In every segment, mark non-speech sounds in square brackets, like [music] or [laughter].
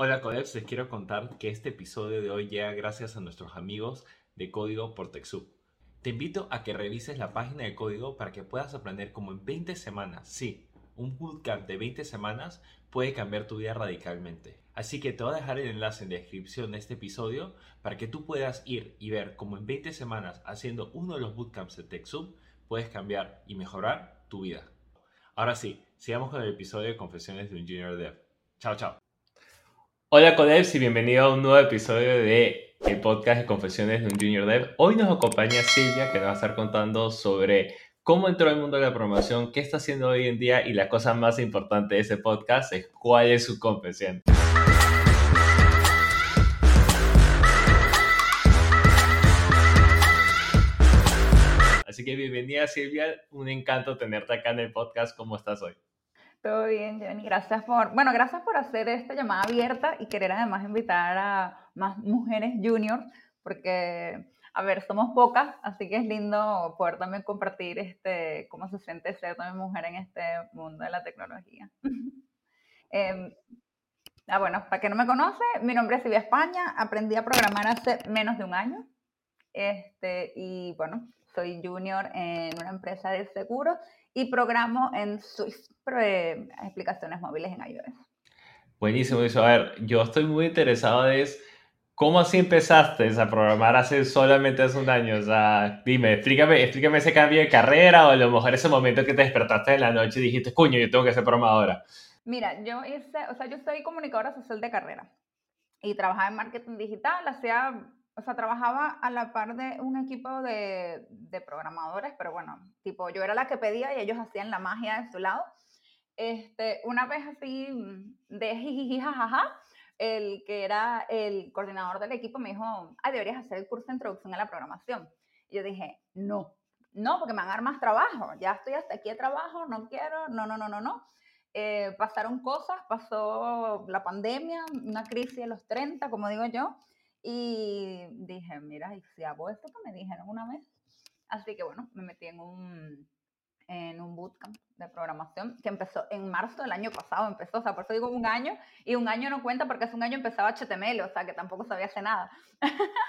Hola Codeps, les quiero contar que este episodio de hoy llega gracias a nuestros amigos de Código por TechSoup. Te invito a que revises la página de código para que puedas aprender cómo en 20 semanas, sí, un bootcamp de 20 semanas puede cambiar tu vida radicalmente. Así que te voy a dejar el enlace en la descripción de este episodio para que tú puedas ir y ver cómo en 20 semanas haciendo uno de los bootcamps de TechSoup puedes cambiar y mejorar tu vida. Ahora sí, sigamos con el episodio de Confesiones de un Junior Dev. Chao, chao. Hola Codeps y bienvenido a un nuevo episodio de el podcast de Confesiones de un Junior Dev. Hoy nos acompaña Silvia que nos va a estar contando sobre cómo entró al mundo de la programación, qué está haciendo hoy en día y la cosa más importante de ese podcast es cuál es su confesión. Así que bienvenida Silvia, un encanto tenerte acá en el podcast. ¿Cómo estás hoy? Todo bien, Jenny. Gracias por, bueno, gracias por hacer esta llamada abierta y querer además invitar a más mujeres juniors, porque, a ver, somos pocas, así que es lindo poder también compartir este, cómo se siente ser también mujer en este mundo de la tecnología. [laughs] eh, ah, bueno, para que no me conoce, mi nombre es Silvia España, aprendí a programar hace menos de un año, este, y bueno, soy junior en una empresa de seguros y programo en Swift, eh, explicaciones móviles en iOS. Buenísimo eso. A ver, yo estoy muy interesado en cómo así empezaste a programar hace solamente hace un año. O sea, dime, explícame, explícame ese cambio de carrera o a lo mejor ese momento que te despertaste en la noche y dijiste, coño, yo tengo que ser programadora. Mira, yo hice, o sea, yo soy comunicadora social de carrera y trabajaba en marketing digital, hacía o sea, trabajaba a la par de un equipo de, de, programadores, pero bueno, tipo, yo era la que pedía y ellos hacían la magia de su lado. Este, una vez así, de jiji, jajaja, el que era el coordinador del equipo me dijo, ay, deberías hacer el curso de introducción a la programación. Y yo dije, no, no, porque me van a dar más trabajo, ya estoy hasta aquí de trabajo, no quiero, no, no, no, no, no. Eh, pasaron cosas, pasó la pandemia, una crisis de los 30, como digo yo, y dije, mira, ¿y si hago esto que me dijeron una vez? Así que bueno, me metí en un, en un bootcamp de programación que empezó en marzo del año pasado, empezó, o sea, por eso digo un año, y un año no cuenta porque hace un año empezaba HTML, o sea, que tampoco sabía hacer nada. [laughs]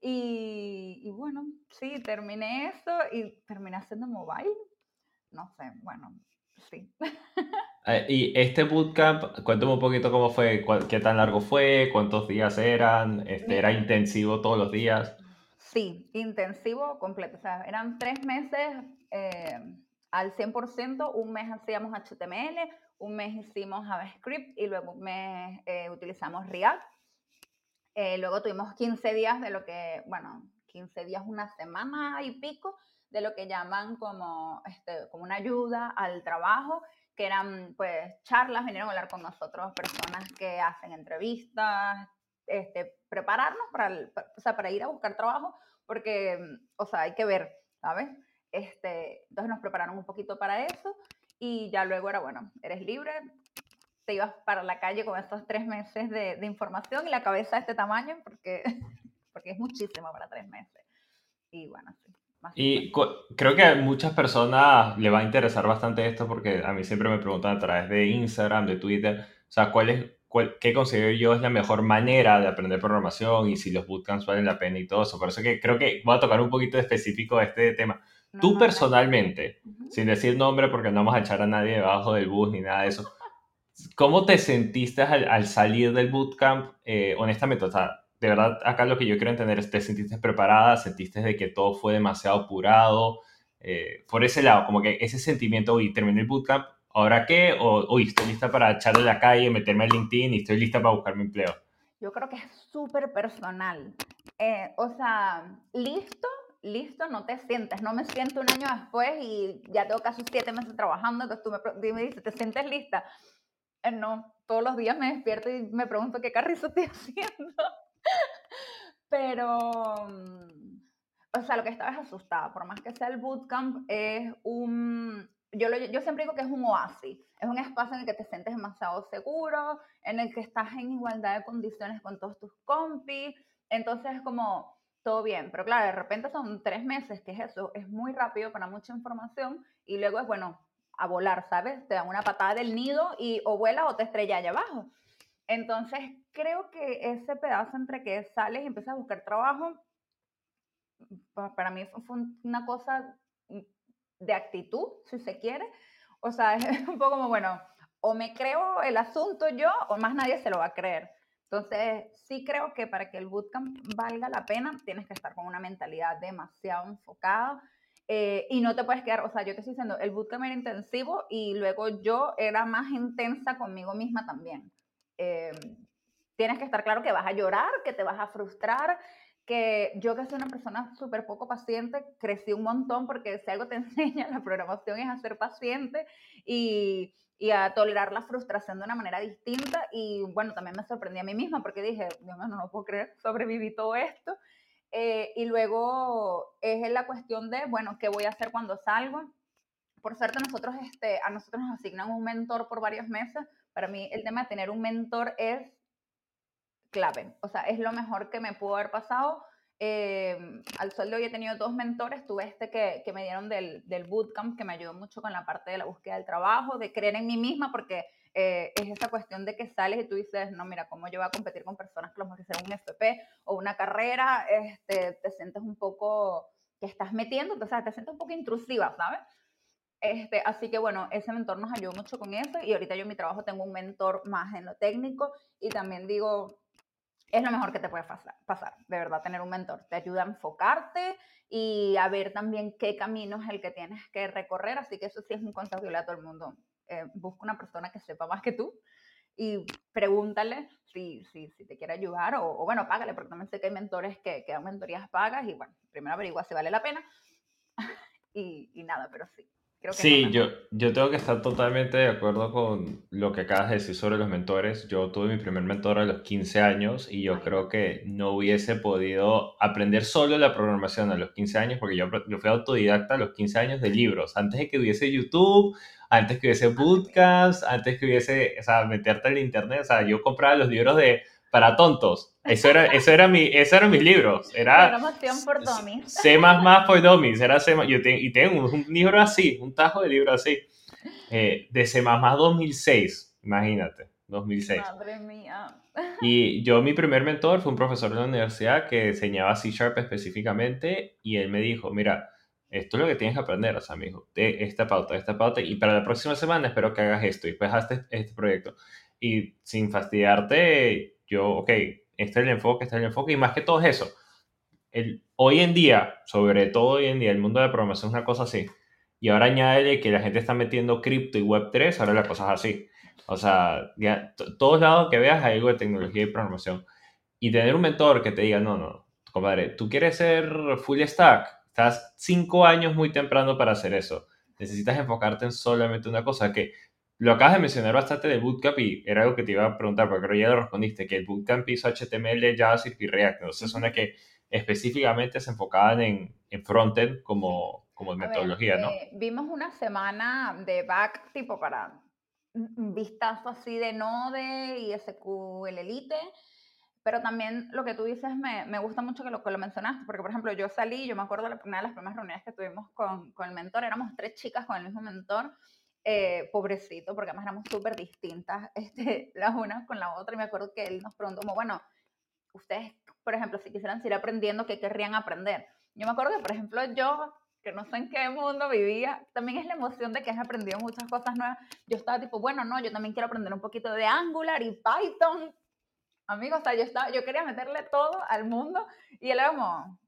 y, y, bueno, sí, terminé eso y terminé haciendo mobile, no sé, bueno, sí. Eh, y este bootcamp, cuéntame un poquito cómo fue, qué tan largo fue, cuántos días eran, este, era intensivo todos los días. Sí, intensivo completo, o sea, eran tres meses eh, al 100%, un mes hacíamos HTML, un mes hicimos JavaScript y luego un mes eh, utilizamos React. luego tuvimos 15 días de lo que, bueno, 15 días, una semana y pico, de lo que llaman como, este, como una ayuda al trabajo que eran pues charlas, vinieron a hablar con nosotros personas que hacen entrevistas, este, prepararnos para, o sea, para ir a buscar trabajo, porque, o sea, hay que ver, ¿sabes? Este, entonces nos prepararon un poquito para eso y ya luego era, bueno, eres libre, te ibas para la calle con esos tres meses de, de información y la cabeza de este tamaño, porque, [laughs] porque es muchísimo para tres meses. Y bueno, sí. Y creo que a muchas personas le va a interesar bastante esto porque a mí siempre me preguntan a través de Instagram, de Twitter, o sea, ¿cuál es, qué considero yo es la mejor manera de aprender programación y si los bootcamps valen la pena y todo eso. Por eso que creo que voy a tocar un poquito de específico este tema. Tú personalmente, sin decir nombre porque no vamos a echar a nadie debajo del bus ni nada de eso, [laughs] ¿cómo te sentiste al, salir del bootcamp? Eh, honestamente, o sea, de verdad, acá lo que yo quiero entender es, ¿te sentiste preparada? ¿Sentiste de que todo fue demasiado apurado? Eh, por ese lado, como que ese sentimiento, uy, terminé el bootcamp, ¿ahora qué? O, uy, estoy lista para echarle la calle, meterme en LinkedIn y estoy lista para buscar mi empleo. Yo creo que es súper personal. Eh, o sea, listo, listo, no te sientes. No me siento un año después y ya tengo casi siete meses trabajando, entonces tú me, me dices, ¿te sientes lista? Eh, no, todos los días me despierto y me pregunto qué carrizo estoy [laughs] haciendo. Pero, mm, o sea, lo que estaba es asustada, por más que sea el bootcamp, es un, yo, yo siempre digo que es un oasis, es un espacio en el que te sientes demasiado seguro, en el que estás en igualdad de condiciones con todos tus compis, entonces es como todo bien, pero claro, de repente son tres meses, que es eso, es muy rápido para mucha información y luego es bueno, a volar, ¿sabes? Te dan una patada del nido y o vuelas o te estrellas allá abajo. Entonces, creo que ese pedazo entre que sales y empiezas a buscar trabajo, para mí fue una cosa de actitud, si se quiere. O sea, [laughs] es un poco como, bueno, o me creo el asunto yo o más nadie se lo va a creer. Entonces, sí creo que para que el bootcamp valga la pena, tienes que estar con una mentalidad demasiado enfocada eh, y no te puedes quedar, o sea, yo te estoy diciendo, el bootcamp era intensivo y luego yo era más intensa conmigo misma también. Eh, tienes que estar claro que vas a llorar, que te vas a frustrar, que yo que soy una persona súper poco paciente, crecí un montón porque si algo te [laughs] enseña la programación es a ser paciente y, y, a tolerar la frustración de una manera distinta. Y bueno, también me sorprendí a mí misma porque dije, Dios mío, no lo puedo creer, [laughs] sobreviví todo esto. Eh, y luego es la cuestión de, bueno, ¿qué voy a hacer cuando salgo? Por suerte nosotros, este, a nosotros nos asignan un mentor por varios meses. Para mí el tema de tener un mentor es clave. O sea, es lo mejor que me pudo haber pasado. Eh, al sol de hoy he tenido dos mentores. Tuve este que, que me dieron del, del, bootcamp, que me ayudó mucho con la parte de la búsqueda del trabajo, de creer en mí misma, porque eh, es esa cuestión de que sales y tú dices, no, mira, ¿cómo yo voy a competir con personas que lo mejor hicieron un FP o una carrera? Este, te sientes un poco que estás metiendo, o sea, te sientes un poco intrusiva, ¿sabes? Este, así que bueno, ese mentor nos ayudó mucho con eso y ahorita yo en mi trabajo tengo un mentor más en lo técnico y también digo, es lo mejor que te puede pasar, pasar, de verdad, tener un mentor. Te ayuda a enfocarte y a ver también qué camino es el que tienes que recorrer. Así que eso sí es un consejo que le a todo el mundo. Eh, busca una persona que sepa más que tú y pregúntale si, si, si te quiere ayudar o, o, bueno, págale, porque también sé que hay mentores que, que dan mentorías pagas y bueno, primero averigua si vale la pena [laughs] y, y nada, pero sí, sí, yo, yo tengo que estar totalmente de acuerdo con lo que acabas de decir sobre los mentores. Yo tuve mi primer mentor a los 15 años y yo creo que no hubiese podido aprender solo la programación a los 15 años porque yo, yo fui autodidacta a los 15 años de libros. Antes de que hubiese YouTube, antes que hubiese bootcamps, antes que hubiese, o sea, meterte en el internet. O sea, yo compraba los libros de para tontos. Eso era, eso era mi, eso eran mis libros. Era Programación por dummies. C++ por dummies. Era C, yo y tengo un, libro así, un tajo de libro así, eh, de C++ 2006, imagínate, 2006. Madre mía. Y yo, mi primer mentor fue un profesor de la universidad que enseñaba C Sharp específicamente y él me dijo, mira, esto es lo que tienes que aprender, o sea, me dijo, de esta pauta, esta pauta, y para la próxima semana espero que hagas esto, y pues hazte este proyecto. Y sin fastidiarte, yo, ok, este es el enfoque, este es el enfoque, y más que todo es eso. El, hoy en día, sobre todo hoy en día, el mundo de la programación es una cosa así. Y ahora añade que la gente está metiendo cripto y Web3, ahora la cosa es así. O sea, ya, todos lados que veas hay algo de tecnología y programación. Y tener un mentor que te diga, no, no, compadre, tú quieres ser full stack, estás cinco años muy temprano para hacer eso. Necesitas enfocarte en solamente una cosa, que lo acabas de mencionar bastante del bootcamp y era algo que te iba a preguntar, porque creo ya lo respondiste, que el bootcamp hizo HTML, JavaScript y React. Entonces, son que específicamente se enfocaban en, en frontend como, como metodología, ¿no? Eh, vimos una semana de back tipo para un vistazo así de Node y SQL Elite, pero también lo que tú dices me, me, gusta mucho que lo, que lo mencionaste, porque por ejemplo yo salí, yo me acuerdo de una de las primeras reuniones que tuvimos con, con el mentor, éramos tres chicas con el mismo mentor, eh, pobrecito, porque además éramos súper distintas [laughs] este, las unas con la otra. Y me acuerdo que él nos preguntó, como, bueno, ustedes, por ejemplo, si quisieran seguir aprendiendo, ¿qué querrían aprender? Yo me acuerdo que, por ejemplo, yo, que no sé en qué mundo vivía, también es la emoción de que has aprendido muchas cosas nuevas. Yo estaba tipo, bueno, no, yo también quiero aprender un poquito de Angular y Python. Amigos, o sea, yo, estaba, yo quería meterle todo al mundo y él era como,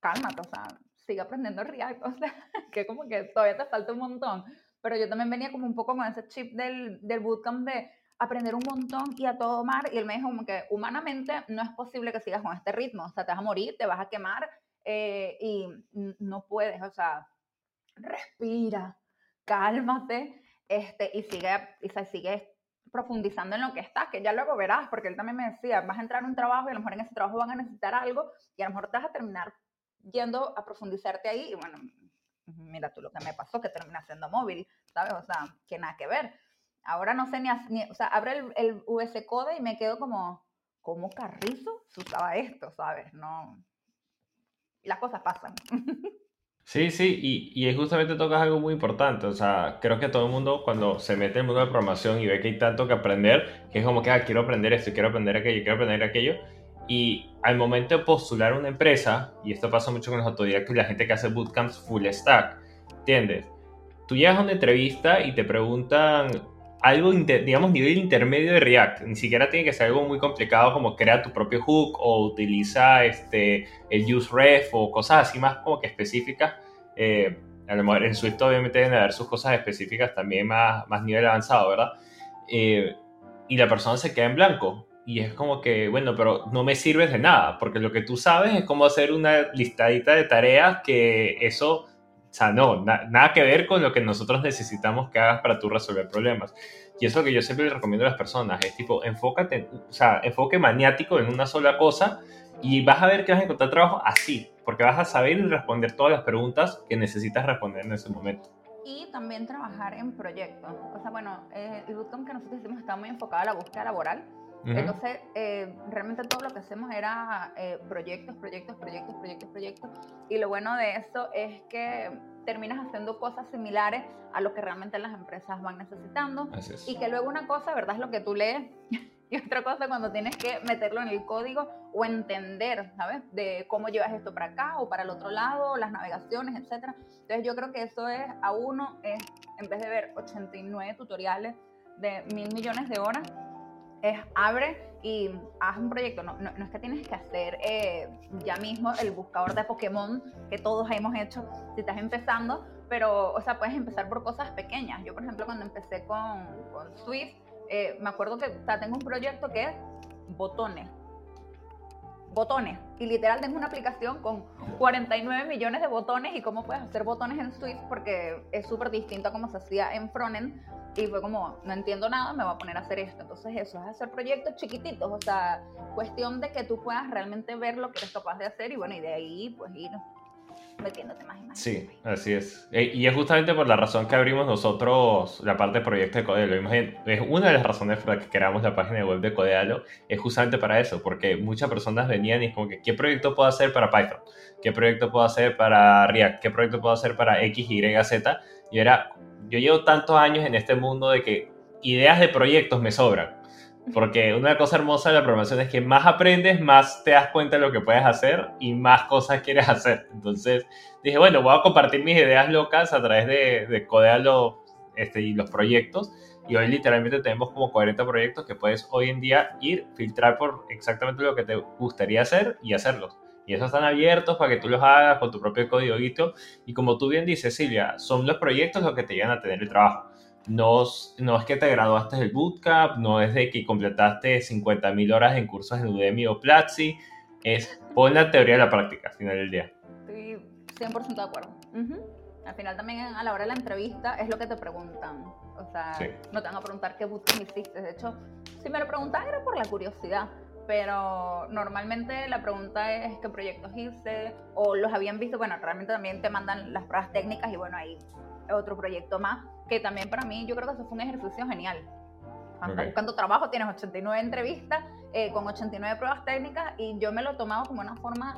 cálmate, o sea, sigue aprendiendo React, [laughs] o sea, que como que todavía te falta un montón pero yo también venía como un poco con ese chip del, del bootcamp de aprender un montón y a todo mar, y él me dijo como que humanamente no es posible que sigas con este ritmo, o sea, te vas a morir, te vas a quemar eh, y no puedes, o sea, respira, cálmate, este, y sigue, y se sigue profundizando en lo que estás, que ya luego verás, porque él también me decía, vas a entrar en un trabajo y a lo mejor en ese trabajo van a necesitar algo y a lo mejor te vas a terminar yendo a profundizarte ahí y bueno, mira tú lo que me pasó, que terminé haciendo móvil, ¿sabes? O sea, que nada que ver. Ahora no sé ni, ni o sea, abre el, el, US Code y me quedo como, ¿cómo Carrizo se usaba esto, ¿sabes? No, las cosas pasan. [laughs] Sí, sí, y, y justamente tocas algo muy importante. O sea, creo que todo el mundo cuando se mete en el mundo de programación y ve que hay tanto que aprender, que es como que ah, quiero aprender esto, quiero aprender aquello, quiero aprender aquello. Y al momento de postular una empresa, y esto pasa mucho con los autodidactos y la gente que hace bootcamps full stack, ¿entiendes? Tú llegas a una entrevista y te preguntan algo, digamos, nivel intermedio de React. Ni siquiera tiene que ser algo muy complicado como crea tu propio hook o utiliza este, el useRef o cosas así más como que específicas. Eh, a lo mejor en Swift obviamente deben haber sus cosas específicas también más, más nivel avanzado, ¿verdad? Eh, y la persona se queda en blanco. Y es como que, bueno, pero no me sirves de nada, porque lo que tú sabes es cómo hacer una listadita de tareas que eso o sea, no, nada que ver con lo que nosotros necesitamos que hagas para tú resolver problemas. Y eso que yo siempre le recomiendo a las personas es tipo, enfócate, o sea, enfoque maniático en una sola cosa y vas a ver que vas a encontrar trabajo así, porque vas a saber responder todas las preguntas que necesitas responder en ese momento. Y también trabajar en proyectos. O sea, bueno, eh, el bootcamp que nosotros hicimos está muy enfocado a la búsqueda laboral entonces, eh, realmente todo lo que hacemos era eh, proyectos, proyectos, proyectos, proyectos, proyectos. Y lo bueno de eso es que terminas haciendo cosas similares a lo que realmente las empresas van necesitando. Y que luego una cosa, ¿verdad? Es lo que tú lees. [laughs] y otra cosa cuando tienes que meterlo en el código o entender, ¿sabes? De cómo llevas esto para acá o para el otro lado, las navegaciones, etc. Entonces yo creo que eso es, a uno, es, en vez de ver 89 tutoriales de mil millones de horas, es abre y haz un proyecto. No, no, es que tienes que hacer eh, ya mismo el buscador de Pokémon que todos hemos hecho si estás empezando, pero, o sea, puedes empezar por cosas pequeñas. Yo, por ejemplo, cuando empecé con, con Swift, eh, me acuerdo que o tengo un proyecto que es botones. Botones. Y literal tengo una aplicación con 49 millones de botones y cómo puedes hacer botones en Swift porque es súper distinto a cómo se hacía en frontend y fue como, no entiendo nada, me voy a poner a hacer esto. Entonces eso es hacer proyectos chiquititos, o sea, cuestión de que tú puedas realmente ver lo que eres capaz de hacer y bueno, y de ahí pues ir metiéndote más y más. Sí, así es. E, y es justamente por la razón que abrimos nosotros la parte de proyecto de Codealo. Es una de las razones por las que creamos la página web de Codealo, es justamente para eso, porque muchas personas venían y es como que, ¿qué proyecto puedo hacer para Python? ¿Qué proyecto puedo hacer para React? ¿Qué proyecto puedo hacer para X, Y, Z? Y era, yo llevo tantos años en este mundo de que ideas de proyectos me sobran. Porque una cosa hermosa de la programación es que más aprendes, más te das cuenta de lo que puedes hacer y más cosas quieres hacer. Entonces dije, bueno, voy a compartir mis ideas locas a través de, de Codealo este, y los proyectos. Y hoy literalmente tenemos como 40 proyectos que puedes hoy en día ir, filtrar por exactamente lo que te gustaría hacer y hacerlos. Y esos están abiertos para que tú los hagas con tu propio código. Y como tú bien dices, Silvia, son los proyectos los que te llevan a tener el trabajo. No, no es que te graduaste del bootcamp, no es de que completaste 50.000 horas en cursos en Udemy o Platzi. Es pon la teoría de la práctica al final del día. Estoy 100% de acuerdo. Al final también a la hora de la entrevista es lo que te preguntan. O sea, no te van a preguntar qué bootcamp hiciste. De hecho, si me lo preguntan era por la curiosidad pero normalmente la pregunta es qué proyectos hice o los habían visto, bueno, realmente también te mandan las pruebas técnicas y bueno, ahí otro proyecto más, que también para mí yo creo que eso fue un ejercicio genial. Cuando buscando trabajo tienes 89 entrevistas eh, con 89 pruebas técnicas y yo me lo he tomado como una forma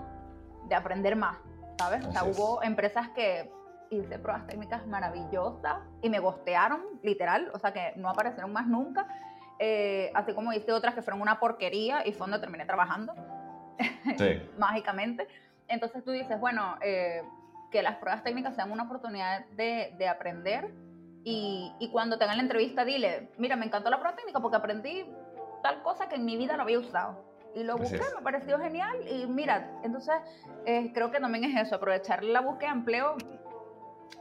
de aprender más, ¿sabes? o sea, hubo empresas que hice pruebas técnicas maravillosas y me gostearon, literal, o sea que no aparecieron más nunca eh, así como hice otras que fueron una porquería y fue donde terminé trabajando, [laughs] mágicamente. Entonces tú dices, bueno, eh, que las pruebas técnicas sean una oportunidad de, de aprender y, y, cuando tengan la entrevista dile, mira, me encantó la prueba técnica porque aprendí tal cosa que en mi vida no había usado. Y lo busqué, me pareció genial y mira, entonces eh, creo que también es eso, aprovechar la búsqueda de empleo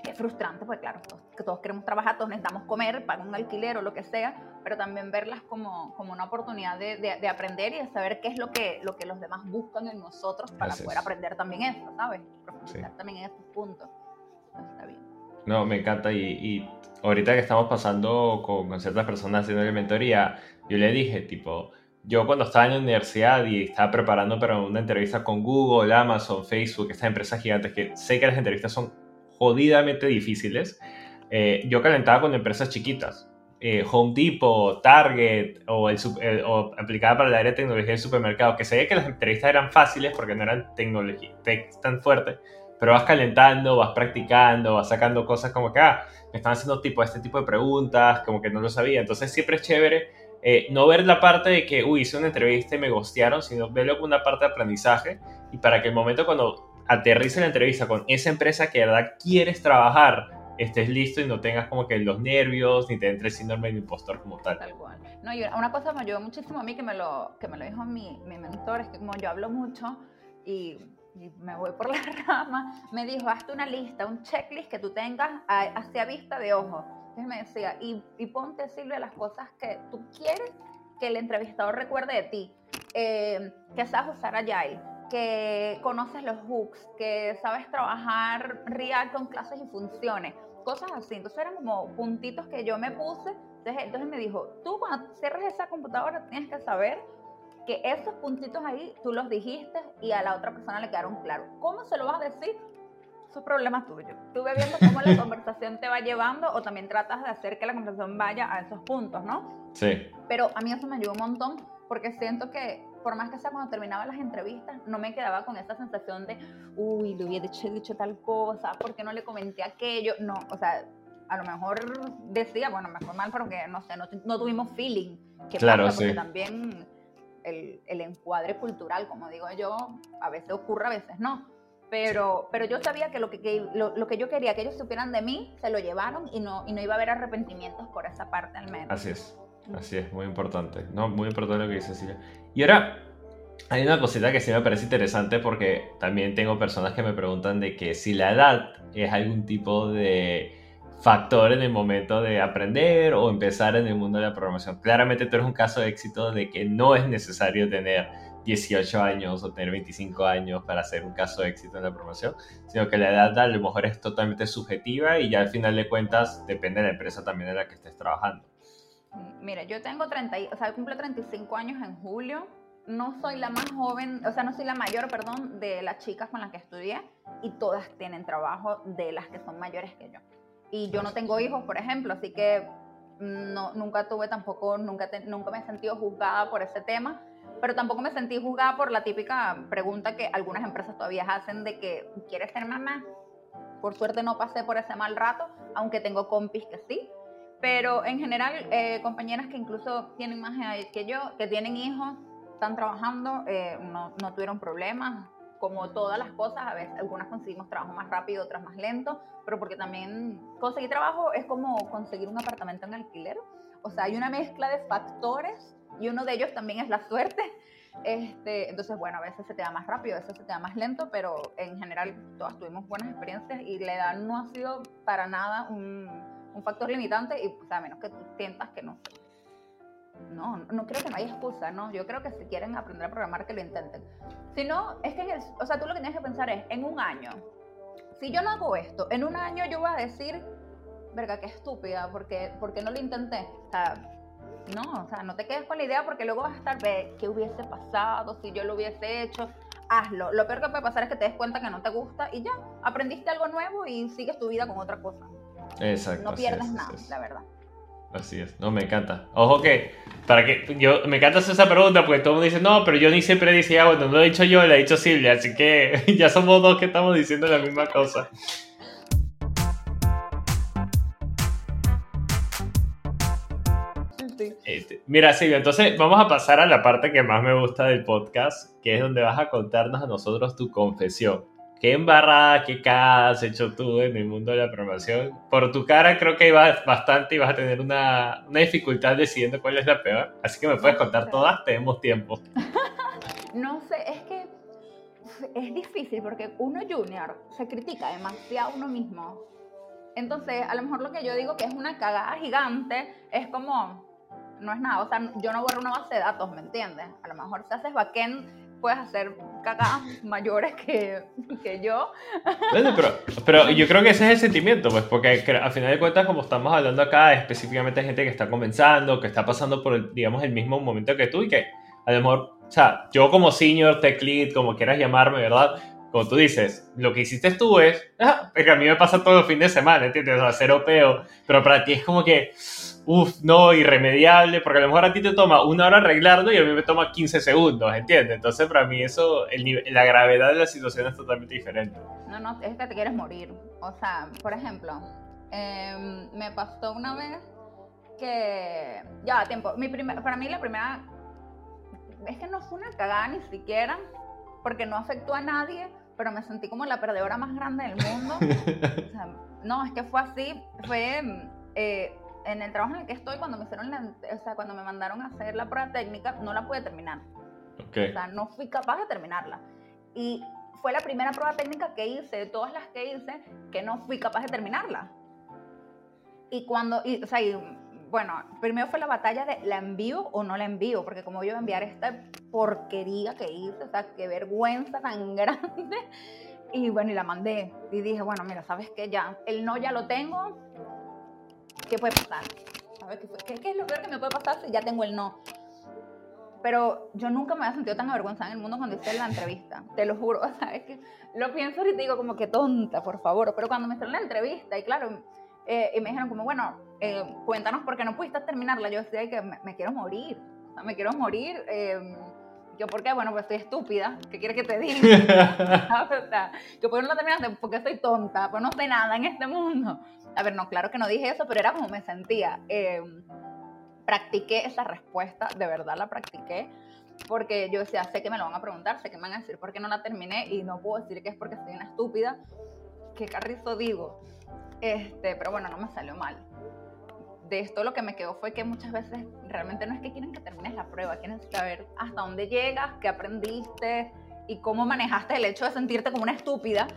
es frustrante, porque claro, todos, que todos queremos trabajar, todos necesitamos comer, pagar un alquiler o lo que sea, pero también verlas como, como una oportunidad de, de, aprender y de saber qué es lo que, lo que los demás buscan en nosotros para poder aprender también eso, ¿sabes? Profundizar también en esos puntos. está bien. No, me encanta y, ahorita que estamos pasando con, con ciertas personas haciendo la mentoría, yo le dije, tipo, yo cuando estaba en la universidad y estaba preparando para una entrevista con Google, Amazon, Facebook, estas empresas gigantes que sé que las entrevistas son jodidamente difíciles, eh, yo calentaba con empresas chiquitas. Eh, Home Depot, Target o, el, aplicada para la área de tecnología del supermercado, que sabía que las entrevistas eran fáciles porque no eran tecnología tan fuerte, pero vas calentando, vas practicando, vas sacando cosas como que, ah, me están haciendo tipo este tipo de preguntas, como que no lo sabía. Entonces siempre es chévere eh, no ver la parte de que, uy, hice una entrevista y me gostearon, sino verlo como una parte de aprendizaje y para que el momento cuando aterrice la entrevista con esa empresa que de verdad quieres trabajar, estés listo y no tengas como que los nervios ni te entre síndrome de impostor como tal. Tal cual. No, y una cosa me ayudó muchísimo a mí que me lo, que me lo dijo mi, mi mentor, es que como yo hablo mucho y, me voy por [laughs] la rama, me dijo, hazte una lista, un checklist que tú tengas hacia vista de ojo. Entonces me decía, y, y ponte, Silvia, las cosas que tú quieres que el entrevistador recuerde de ti, eh, que sabes usar Agile, que conoces los hooks, que sabes trabajar React con clases y funciones, cosas así. Entonces eran como puntitos que yo me puse. Entonces, entonces me dijo, tú cuando cierres esa computadora tienes que saber que esos puntitos ahí tú los dijiste y a la otra persona le quedaron claros. ¿Cómo se lo vas a decir? Eso es problema tuyo. Tú ve viendo cómo la [laughs] conversación te va llevando o también tratas de hacer que la conversación vaya a esos puntos, ¿no? Sí. Pero a mí eso me ayudó un montón porque siento que por más que sea cuando terminaba las entrevistas, no me quedaba con esa sensación de, uy, le hubiera dicho, dicho tal cosa, ¿por qué no le comenté aquello? No, o sea, a lo mejor decía, bueno, me fue mal, pero que no sé, no, tuvimos feeling. Que claro, pasa, porque también el, el, encuadre cultural, como digo yo, a veces ocurre, a veces no. Pero, pero yo sabía que lo que, lo, lo, que yo quería que ellos supieran de mí, se lo llevaron y no, y no iba a haber arrepentimientos por esa parte al menos. Así es. Así es, muy importante. No, muy importante lo que dice Silvia. Y ahora, hay una cosita que sí me parece interesante porque también tengo personas que me preguntan de que si la edad es algún tipo de factor en el momento de aprender o empezar en el mundo de la programación. Claramente tú eres un caso de éxito de que no es necesario tener 18 años o tener 25 años para hacer un caso de éxito en la programación, sino que la edad a lo mejor es totalmente subjetiva y ya al final de cuentas depende de la empresa también en la que estés trabajando. Mira, yo tengo 30, o sea, cumplo 35 años en julio. No soy la más joven, o sea, no soy la mayor, perdón, de las chicas con las que estudié y todas tienen trabajo de las que son mayores que yo. Y yo no tengo hijos, por ejemplo, así que no, nunca tuve tampoco, nunca, nunca me he sentido juzgada por ese tema, pero tampoco me sentí juzgada por la típica pregunta que algunas empresas todavía hacen de que, ¿quieres ser mamá? Por suerte no pasé por ese mal rato, aunque tengo compis que sí. Pero en general, eh, compañeras que incluso tienen más edad que yo, que tienen hijos, están trabajando, eh, no, no, tuvieron problemas. Como todas las cosas, a veces algunas conseguimos trabajo más rápido, otras más lento, pero porque también conseguir trabajo es como conseguir un apartamento en alquiler. O sea, hay una mezcla de factores y uno de ellos también es la suerte. [laughs] Este, entonces, bueno, a veces se te da más rápido, a veces se te da más lento, pero en general todas tuvimos buenas experiencias y la edad no ha sido para nada un, un factor limitante y pues, a menos que tú sientas que no. No, no creo que no haya excusa, ¿no? Yo creo que si quieren aprender a programar, que lo intenten. Si no, es que en el, o sea, tú lo que tienes que pensar es, en un año, si yo no hago esto, en un año yo voy a decir, verga, qué estúpida, porque, porque no lo intenté. O sea, no, o sea, no te quedes con la idea porque luego vas a estar, ve, ¿qué hubiese pasado si yo lo hubiese hecho? Hazlo. Lo peor que puede pasar es que te des cuenta que no te gusta y ya, aprendiste algo nuevo y sigues tu vida con otra cosa. Exacto. No pierdes nada, la verdad. Así es, no, me encanta. Ojo que, para que, yo, me encanta hacer esa pregunta porque todo el mundo dice, no, pero yo ni siempre decía, bueno, no lo he dicho yo, lo ha dicho Silvia, así que [laughs] ya somos dos que estamos diciendo la misma cosa. Este, mira, Silvia, entonces vamos a pasar a la parte que más me gusta del podcast, que es donde vas a contarnos a nosotros tu confesión. ¿Qué embarrada, qué cara has hecho tú en el mundo de la programación? Por tu cara creo que iba bastante y vas a tener una, una dificultad decidiendo cuál es la peor. Así que me puedes contar todas, tenemos tiempo. [laughs] no sé, es que es difícil porque uno junior se critica demasiado a uno mismo. Entonces, a lo mejor lo que yo digo que es una cagada gigante es como, no es nada. O sea, yo no borro una base de datos, ¿me entiendes? A lo mejor si haces backend puedes hacer cagadas [laughs] mayores que, que yo. pero, pero yo creo que ese es el sentimiento, pues, porque al final de cuentas, como estamos hablando acá, específicamente hay gente que está comenzando, que está pasando por, digamos, el mismo momento que tú y que a lo mejor, o sea, yo como senior, tech lead, como quieras llamarme, ¿verdad? Como tú dices, lo que hiciste tú es, [laughs] ah, que a mí me pasa todo el fin de semana, ¿entiendes? O sea, cero peo, pero para ti es como que uff, no, irremediable, porque a lo mejor a ti te toma una hora arreglarlo y a mí me toma 15 segundos, ¿entiendes? Entonces para mí eso, el, la gravedad de la situación es totalmente diferente. No, no, es que te quieres morir. O sea, por ejemplo, em, me pasó una vez que, ya, tiempo, mi primer, para mí la primera, es que no fue una cagada ni siquiera, porque no afectó a nadie, pero me sentí como la perdedora más grande del mundo. [laughs] o sea, no, es que fue así, fue eh, en el trabajo en el que estoy, cuando me hicieron o sea, cuando me mandaron a hacer la prueba técnica, no la pude terminar. Okay. O sea, no fui capaz de terminarla. Y fue la primera prueba técnica que hice, de todas las que hice, que no fui capaz de terminarla. Y cuando, y, o sea, y, bueno, primero fue la batalla de la envío o no la envío, porque como yo iba a enviar esta porquería que hice, o sea, qué vergüenza tan [laughs] grande. Y bueno, y la mandé. Y dije, bueno, mira, ¿sabes qué? Ya, el no ya lo tengo. ¿Qué puede pasar? ¿Sabes qué, qué, es lo peor que me puede pasar si ya tengo el no? Pero yo nunca me había sentido tan avergonzada en el mundo cuando hice la entrevista. Te lo juro. [laughs] O sea, es que lo pienso y digo como que tonta, por favor. Pero cuando me hicieron la entrevista, y claro, eh, y me dijeron como, bueno, eh, cuéntanos por qué no pudiste terminarla. Yo decía que me, quiero morir, o sea, me quiero morir. Eh, yo, ¿por qué? Bueno, pues estoy estúpida. ¿Qué quieres que te diga? [laughs] [laughs] o sea, que por qué no la terminaste, porque soy tonta, pues no sé nada en este mundo. A ver, no, claro que no dije eso, pero era como me sentía. Em, practiqué esa respuesta, de verdad la practiqué, porque yo decía, sé que me lo van a preguntar, sé que me van a decir por qué no la terminé y no puedo decir que es porque soy una estúpida. ¿Qué carrizo digo? Este, pero bueno, no me salió mal. De esto lo que me quedó fue que muchas veces realmente no es que quieren que termines la prueba, quieren saber hasta dónde llegas, qué aprendiste y cómo manejaste el hecho de sentirte como una estúpida.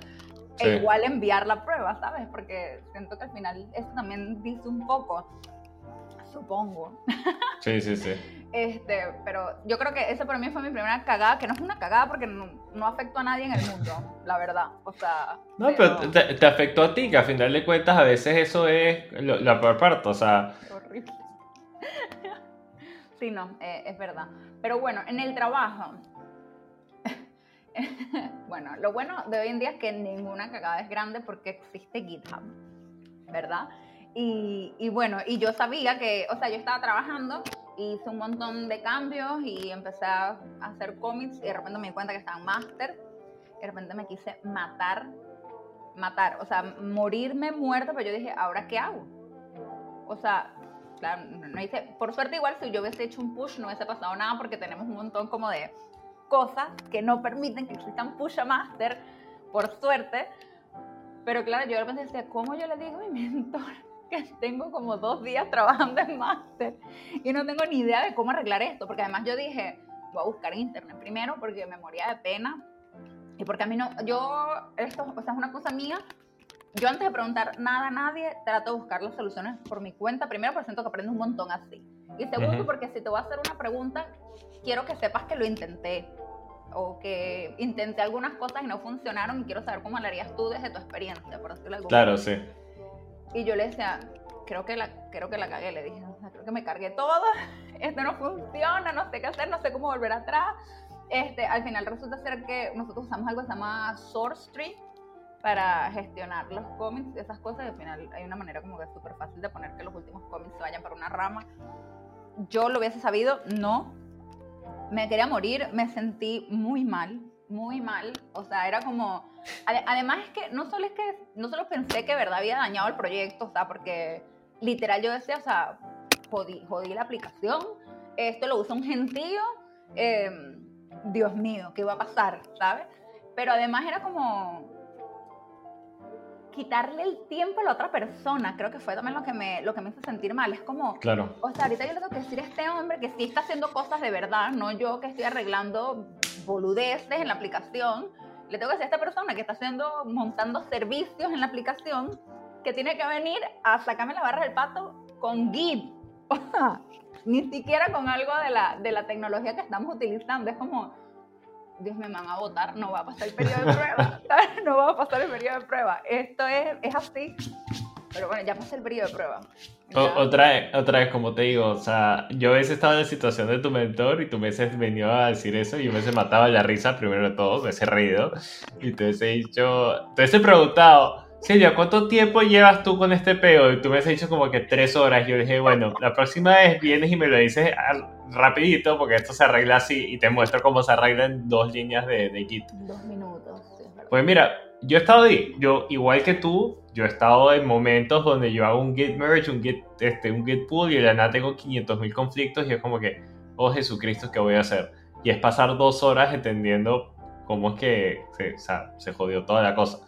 E igual enviar la prueba, ¿sabes? Porque siento que al final eso también dice un poco, supongo. Sí, sí, sí. Este, pero yo creo que esa para mí fue mi primera cagada, que no es una cagada porque no, no afectó a nadie en el mundo, [laughs] la verdad. O sea. No, pero, te, afectó a ti, que a final de cuentas a veces eso es la peor parte, o sea. Horrible. sí, no, eh, es verdad. Pero bueno, en el trabajo. [laughs] bueno, lo bueno de hoy en día es que ninguna cagada es grande porque existe GitHub, ¿verdad? Y, y bueno, y yo sabía que, o sea, yo estaba trabajando hice un montón de cambios y empecé a hacer cómics y de repente me di cuenta que estaba en máster. De repente me quise matar, matar, o sea, morirme muerta, pero yo dije, ¿ahora qué hago? O sea, no hice, por suerte igual si yo hubiese hecho un push no hubiese pasado nada porque tenemos un montón como de cosas que no permiten que existan push a master, por suerte. Pero claro, yo de repente decía, ¿cómo yo le digo a mi [laughs] mentor? Que tengo como dos días trabajando en máster y no tengo ni idea de cómo arreglar esto, porque además yo dije, voy a buscar en internet primero porque me moría de pena y porque a mí no, yo, esto o sea, es una cosa mía, yo antes de preguntar nada a nadie, trato de buscar las soluciones por mi cuenta, primero porque siento que aprendo un montón así, y segundo porque si te voy a hacer una pregunta, quiero que sepas que lo intenté, o que intenté algunas cosas y no funcionaron y quiero saber cómo lo harías tú desde tu experiencia, por decirlo Claro, sí. Y yo le decía, creo que la, creo que la cagué, le dije, creo que me cargué todo, [laughs] esto no funciona, no sé qué hacer, no sé cómo volver atrás. Este, al final resulta ser que nosotros usamos algo que se llama Source para gestionar los cómics esas cosas. Y al final hay una manera como que súper fácil de poner que los últimos cómics se vayan para una rama. Yo lo hubiese sabido, no. Me quería morir, me sentí muy mal, muy mal. O sea, era como Además es que no solo es que, no solo pensé que verdad había dañado el proyecto, o sea, porque literal yo decía, o sea, jodí, la aplicación, esto lo usa un gentío, em, Dios mío, ¿qué va a pasar? ¿Sabes? Pero además era como quitarle el tiempo a la otra persona, creo que fue también lo que me, lo que me hizo sentir mal. Es como, claro. o sea, ahorita yo le tengo que decir a este hombre que sí está haciendo cosas de verdad, no yo que estoy arreglando boludeces en la aplicación le tengo que decir a esta persona que está haciendo, montando servicios en la aplicación, que tiene que venir a sacarme la barra del pato con Git. [laughs] O sea, ni siquiera con algo de la, de la tecnología que estamos utilizando. Es como, Dios me van a votar, no va a pasar el periodo de prueba. [laughs] no va a pasar el periodo de prueba. Esto es, es así. Pero bueno, ya pasé el periodo de prueba. otra, vez, otra vez, como te digo, o sea, yo a veces estaba en la situación de tu mentor y tú me veces venido a decir eso y yo me veces mataba la risa primero de todo, me he reído y te he dicho, te he preguntado, Silvia, ¿cuánto tiempo llevas tú con este peo? Y tú me has dicho como que tres horas. Yo dije, bueno, la próxima vez vienes y me lo dices rapidito porque esto se arregla así y te muestro cómo se arregla en dos líneas de, de Git. Dos minutos, sí, Pues mira, yo he estado ahí, yo igual que tú, yo he estado en momentos donde yo hago un git merge, un git, este, un git pull y de la nada tengo 500.000 conflictos y es como que, oh Jesucristo, ¿qué voy a hacer? Y es pasar dos horas entendiendo cómo es que se, o sea, se jodió toda la cosa.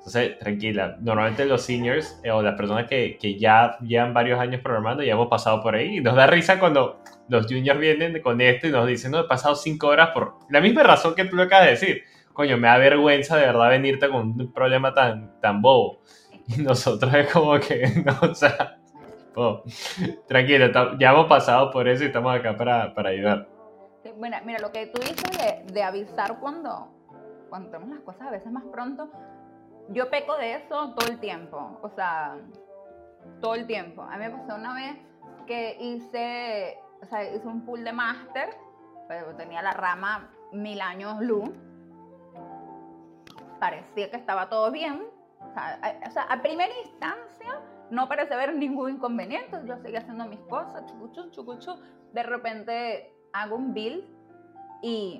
Entonces, tranquila, normalmente los seniors eh, o las personas que, que, ya llevan varios años programando ya hemos pasado por ahí y nos da risa cuando los juniors vienen con esto y nos dicen, no, he pasado cinco horas por la misma razón que tú lo acabas de decir. Coño, me da vergüenza de verdad venirte con un problema tan, tan bobo. Y nosotros es como que, [laughs] no, o sea, oh, tranquilo, ya hemos pasado por eso y estamos acá para, para ayudar. bueno, mira, lo que tú dices de, de avisar cuando, cuando tenemos las cosas a veces más pronto, yo peco de eso todo el tiempo, o sea, todo el tiempo. A mí me pasó una vez que hice, o sea, hice un pool de máster, pero tenía la rama mil años luz. Parecía que estaba todo bien. O sea, a, o sea, a primera instancia no parece haber ningún inconveniente. Yo seguía haciendo mis cosas, chucuchu, chucuchu. De repente hago un build y,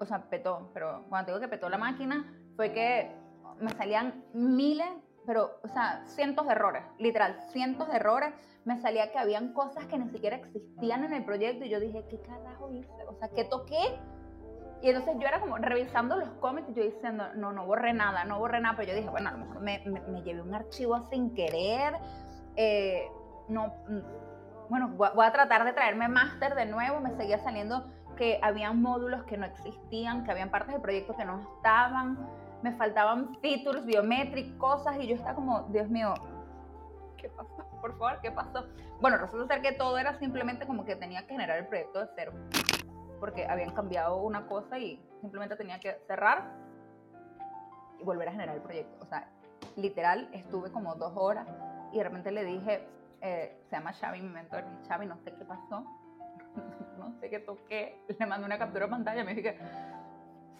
o sea, petó. Pero cuando digo que petó la máquina, fue que me salían miles, pero, o sea, cientos de errores, literal, cientos de errores. Me salía que habían cosas que ni siquiera existían en el proyecto y yo dije, ¿qué carajo hice? O sea, ¿qué toqué? Y entonces yo era como revisando los cómics y yo diciendo, no, no borré nada, no borré nada, pero yo dije, bueno, a lo mejor me, me, llevé un archivo sin querer, eh, no, mm, bueno, voy a tratar de traerme máster de nuevo, me seguía saliendo que habían módulos que no existían, que habían partes del proyecto que no estaban, me faltaban features biométricos, cosas, y yo estaba como, Dios mío, ¿qué pasó? [laughs] Por favor, ¿qué pasó? Bueno, resulta ser que todo era simplemente como que tenía que generar el proyecto de cero, porque habían cambiado una cosa y simplemente tenía que cerrar y volver a generar el proyecto. O sea, literal, estuve como dos horas y de repente le dije, eh, se llama Xavi, mi mentor, Xavi, no sé qué pasó, [laughs] no sé qué toqué, le mandé una captura de pantalla, me dije,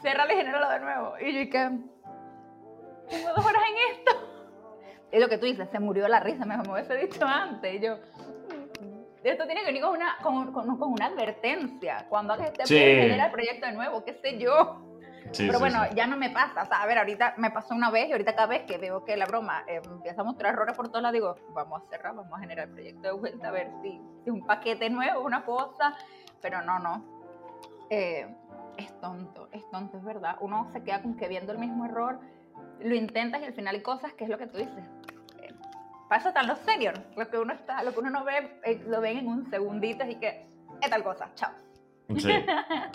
cerrale y genéralo de nuevo. Y yo dije, tengo dos horas en esto. Es lo que tú dices, se murió la risa, me hubiese dicho antes. Y yo, esto tiene que venir con una, con, con, una advertencia. Cuando hagas este sí. genera el proyecto de nuevo, qué sé yo. Pero bueno, ya no me pasa. O sea, a ver, ahorita me pasó una vez y ahorita cada vez que veo que la broma eh, empieza a mostrar errores por todos lados, digo, vamos a cerrar, vamos a generar el proyecto de vuelta, a ver si, si un paquete nuevo, una cosa. Pero no, no. Eh, es tonto, es tonto, es verdad. Uno se queda con que viendo el mismo error, lo intentas y al final hay cosas que es lo que tú dices. Eh, pasa tan los seniors, lo que uno está, lo que uno no ve, eh, lo ven en un segundito y que es tal cosa, chao.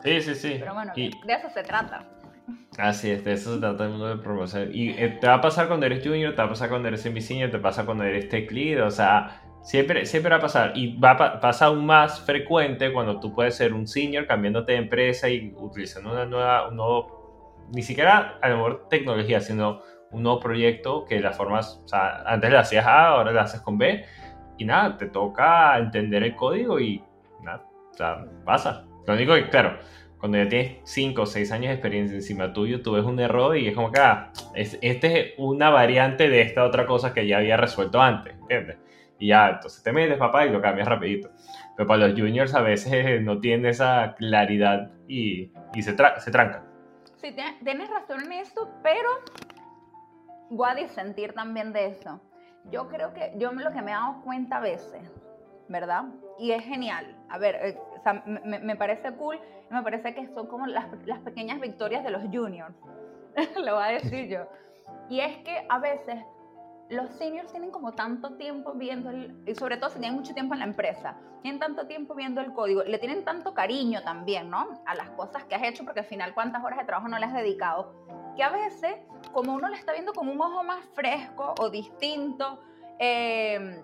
Sí, sí, sí. [laughs] Pero bueno, de eso se trata. Así es, de eso se trata el mundo de promoción. Y eh, te va a pasar cuando eres junior, te va a pasar cuando eres semi te pasa cuando eres tech lead, o sea, Siempre, siempre va a pasar. Y va a pasar aún más frecuente cuando tú puedes ser un senior cambiándote de empresa y utilizando una nueva, un nuevo, ni siquiera a lo mejor tecnología, sino un nuevo proyecto que las formas, o sea, antes le hacías A, ahora le haces con B. Y nada, te toca entender el código y nada, o sea, pasa. Lo único que, claro, cuando ya tienes 5 o 6 años de experiencia encima tuyo, tú ves un error y es como que, ah, es, este es una variante de esta otra cosa que ya había resuelto antes, ¿entiendes? Y ya, entonces te metes, papá, y lo cambias rapidito. Pero para los juniors a veces [laughs] no tienen esa claridad y, y se, se trancan. Sí, tienes razón en esto, pero voy a disentir también de eso. Yo creo que yo lo que me he dado cuenta a veces, ¿verdad? Y es genial. A ver, eh, o sea, me, me, parece cool me parece que son como las, las pequeñas victorias de los juniors. [laughs] lo voy a decir yo. Y es que a veces los seniors tienen como tanto tiempo viendo, el, y sobre todo si tienen mucho tiempo en la empresa, tienen tanto tiempo viendo el código, le tienen tanto cariño también, ¿no? A las cosas que has hecho, porque al final cuántas horas de trabajo no le has dedicado, que a veces, como uno le está viendo como un ojo más fresco o distinto, eh,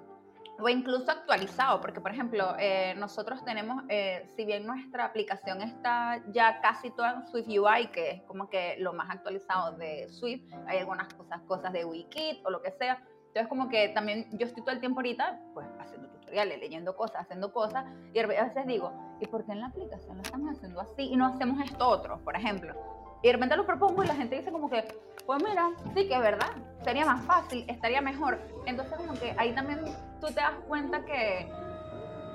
o incluso actualizado, porque por ejemplo, eh, nosotros tenemos, eh, si bien nuestra aplicación está ya casi toda en Swift UI, que es como que lo más actualizado de Swift, hay algunas cosas, cosas de Wikit o lo que sea, entonces como que también yo estoy todo el tiempo ahorita, pues haciendo tutoriales, leyendo cosas, haciendo cosas, y a veces digo, ¿y por qué en la aplicación lo estamos haciendo así y no hacemos esto otro, por ejemplo? Y de repente lo propongo y la gente dice como que, pues mira, sí que es verdad, sería más fácil, estaría mejor. Entonces como que ahí también tú te das cuenta que,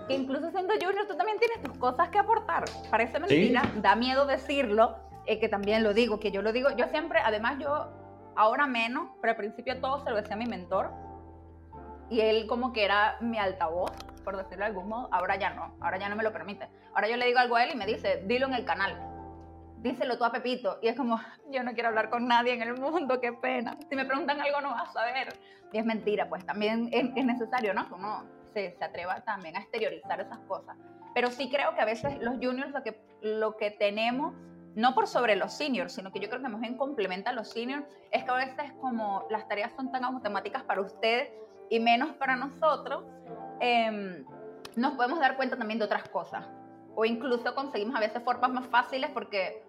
que incluso siendo junior tú también tienes tus cosas que aportar. Parece mentira, da miedo decirlo, eh, que también lo digo, que yo lo digo, yo siempre, además yo ahora menos, pero al principio todo se lo decía a mi mentor y él como que era mi altavoz, por decirlo de algún modo, ahora ya no, ahora ya no me lo permite. Ahora yo le digo algo a él y me dice, dilo en el canal, díselo tú a Pepito. Y es como, yo no quiero hablar con nadie en el mundo, qué pena. Si me preguntan algo no vas a saber. Y es mentira, pues también es, necesario, ¿no? Uno se, se, atreva también a exteriorizar esas cosas. Pero sí creo que a veces los juniors lo que, lo que tenemos no por sobre los seniors, sino que yo creo que más bien complementa a los seniors, es que a veces como las tareas son tan automáticas para ustedes y menos para nosotros, em, nos podemos dar cuenta también de otras cosas. O incluso conseguimos a veces formas más fáciles porque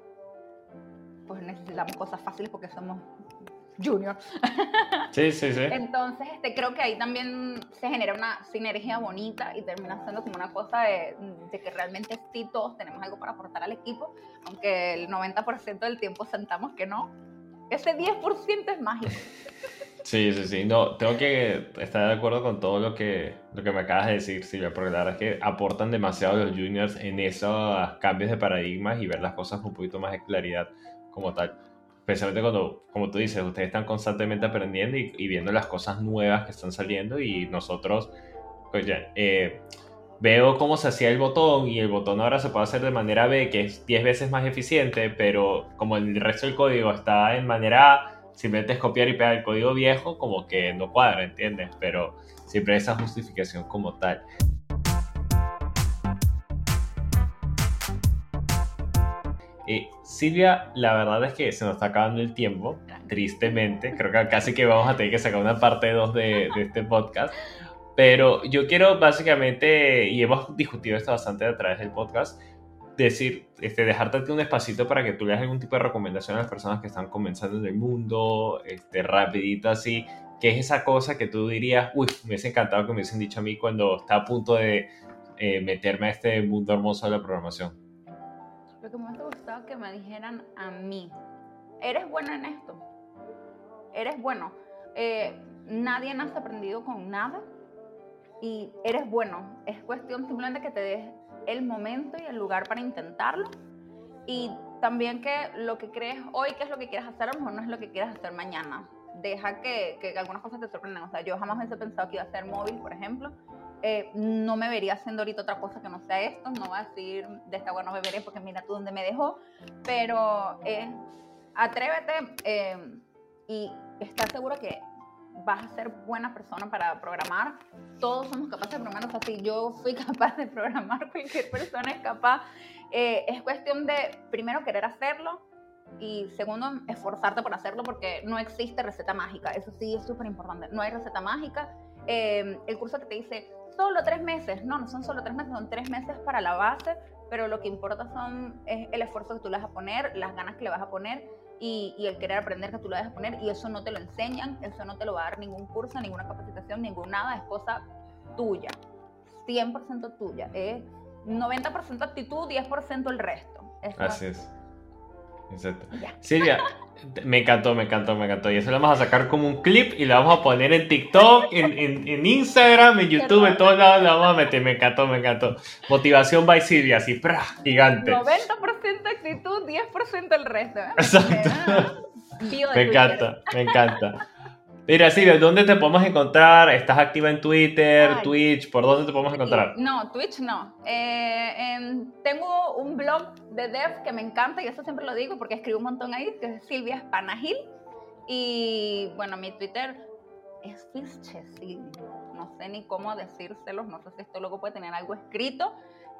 pues necesitamos cosas fáciles porque somos junior. [laughs] Sí, sí, sí. Entonces, este, creo que ahí también se genera una sinergia bonita y termina siendo como una cosa de, que realmente sí todos tenemos algo para aportar al equipo, aunque el 90% del tiempo sentamos que no. Ese 10% es mágico. [laughs] Sí, sí, sí. No, tengo que estar de acuerdo con todo lo que, lo que me acabas de decir, Silvia, porque la verdad es que aportan demasiado los juniors en esos cambios de paradigmas y ver las cosas con un poquito más de claridad como tal especialmente cuando, como tú dices, ustedes están constantemente aprendiendo y, viendo las cosas nuevas que están saliendo y nosotros, pues ya, eh, veo cómo se hacía el botón y el botón ahora se puede hacer de manera B, que es 10 veces más eficiente, pero como el resto del código está en manera A, simplemente es copiar y pegar el código viejo, como que no cuadra, ¿entiendes? Pero siempre esa justificación como tal. Eh, Silvia, la verdad es que se nos está acabando el tiempo, tristemente. Creo que casi que vamos a tener que sacar una parte 2 de, de, este podcast. Pero yo quiero básicamente, y hemos discutido esto bastante a través del podcast, decir, este, dejarte un espacito para que tú le algún tipo de recomendación a las personas que están comenzando en el mundo, este, rapidito así. ¿Qué es esa cosa que tú dirías, uy, me hubiese encantado que me hubiesen dicho a mí cuando está a punto de eh, meterme a este mundo hermoso de la programación? Lo que me hubiese gustado que me dijeran a mí, eres bueno en esto, eres bueno. Eh, nadie nace aprendido con nada y eres bueno. Es cuestión simplemente que te des el momento y el lugar para intentarlo y también que lo que crees hoy, que es lo que quieres hacer, a lo mejor no es lo que quieres hacer mañana. Deja que, que algunas cosas te sorprendan. O sea, yo jamás hubiese pensado que iba a ser móvil, por ejemplo, eh, no me vería haciendo ahorita otra cosa que no sea esto, no voy a decir de esta agua no beberé porque mira tú dónde me dejó, pero eh, atrévete eh, y estás seguro que vas a ser buena persona para programar. Todos somos capaces de programar, o sea, si yo fui [laughs] capaz de programar, cualquier persona es capaz. es cuestión de, primero, querer hacerlo y segundo, esforzarte por hacerlo porque no existe receta mágica. Eso sí es súper importante. No hay receta mágica. el curso que te dice, solo tres meses. No, no son solo tres meses, son tres meses para la base, pero lo que importa son, es el esfuerzo que tú le vas a poner, las ganas que le vas a poner y, el querer aprender que tú le vas a poner. Y eso no te lo enseñan, eso no te lo va a dar ningún curso, ninguna capacitación, ningún nada, es cosa tuya, 100% tuya. Es 90% actitud, 10% el resto. Así es. Exacto. Silvia, me encantó, me encantó, me encantó. Y eso lo vamos a sacar como un clip y lo vamos a poner en TikTok, en, en, Instagram, en YouTube, en todos lados lo vamos a meter. Me encantó, me encantó. Motivación by Silvia, así, ¡prá! gigante. 90% actitud, 10% el resto. ¿eh? Exacto. me encanta, me encanta. Mira, Silvia, ¿dónde te podemos encontrar? ¿Estás activa en Twitter, Twitch? ¿Por dónde te podemos encontrar? No, Twitch no. Eh, tengo un blog de dev que me encanta y eso siempre lo digo porque escribo un montón ahí, que es Silvia Spanagil. Y bueno, mi Twitter es Fische, No sé ni cómo decírselos, no sé si esto luego puede tener algo escrito,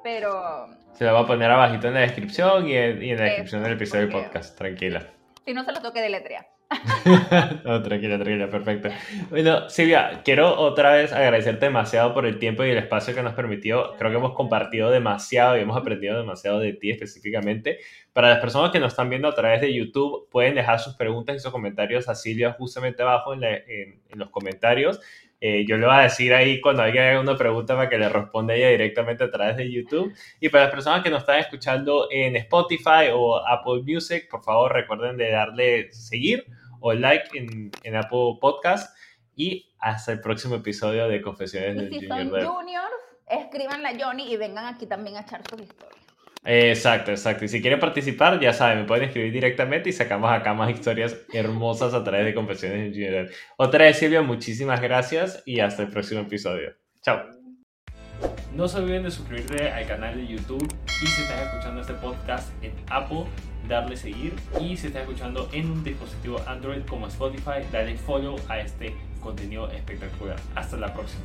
pero... Se lo voy a poner abajito en la descripción y en, y en la descripción del episodio del podcast, tranquila. Si no se lo toque deletrear. [laughs] no, tranquila, tranquila, perfecto. Bueno, Silvia, quiero otra vez agradecerte demasiado por el tiempo y el espacio que nos permitió. Creo que hemos compartido demasiado y hemos aprendido demasiado de ti específicamente. Para las personas que nos están viendo a través de YouTube, pueden dejar sus preguntas y sus comentarios a Silvia justamente abajo en, en los comentarios. Eh, yo le voy a decir ahí cuando alguien haga una pregunta para que le responda ella directamente a través de YouTube. Y para las personas que nos están escuchando en Spotify o Apple Music, por favor recuerden de darle seguir o like en, en Apple Podcast y hasta el próximo episodio de Confesiones Y del si Junior son juniors, Johnny y vengan aquí también a echar sus historias. Exacto, exacto. Y si quieren participar, ya saben, me pueden escribir directamente y sacamos acá más historias hermosas a través de Confesiones del Junior. Otra vez, Silvia, muchísimas gracias y hasta el próximo episodio. Chao. No se olviden de suscribirte al canal de YouTube y si estás escuchando este podcast en Apple, darle seguir y si estás escuchando en un dispositivo Android como Spotify, dale follow a este contenido espectacular. Hasta la próxima.